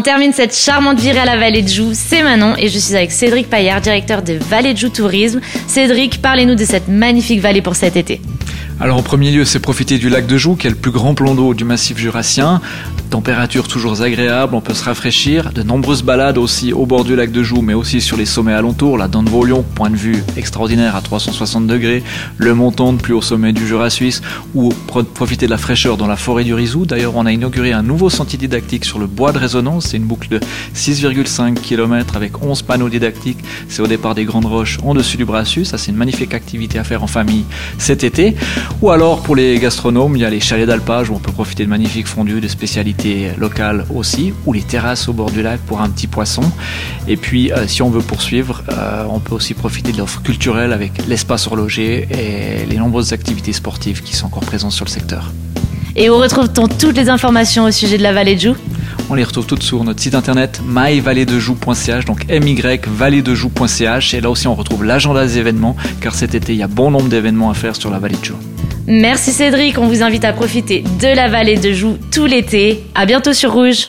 On termine cette charmante virée à la vallée de Joux. C'est Manon et je suis avec Cédric Paillard, directeur de Vallée de Joux Tourisme. Cédric, parlez-nous de cette magnifique vallée pour cet été. Alors en premier lieu, c'est profiter du lac de Joux, qui est le plus grand plan d'eau du massif jurassien. Température toujours agréable, on peut se rafraîchir. De nombreuses balades aussi au bord du lac de Joux, mais aussi sur les sommets alentours. La Dent de Vaulion, point de vue extraordinaire à 360 degrés. Le montant plus haut sommet du Jura suisse. Ou profiter de la fraîcheur dans la forêt du Rizou. D'ailleurs, on a inauguré un nouveau sentier didactique sur le bois de résonance. C'est une boucle de 6,5 km avec 11 panneaux didactiques. C'est au départ des Grandes Roches, en dessus du Brassus. Ça, c'est une magnifique activité à faire en famille cet été. Ou alors, pour les gastronomes, il y a les chalets d'alpage où on peut profiter de magnifiques fondus, de spécialités locales aussi, ou les terrasses au bord du lac pour un petit poisson. Et puis, euh, si on veut poursuivre, euh, on peut aussi profiter de l'offre culturelle avec l'espace horloger et les nombreuses activités sportives qui sont encore présentes sur le secteur. Et où retrouve-t-on toutes les informations au sujet de la vallée de Joux on les retrouve toutes sur notre site internet myvalledejoux.ch, donc myvalledejoux.ch. Et là aussi, on retrouve l'agenda des événements, car cet été, il y a bon nombre d'événements à faire sur la vallée de Joux. Merci Cédric, on vous invite à profiter de la vallée de Joux tout l'été. À bientôt sur Rouge.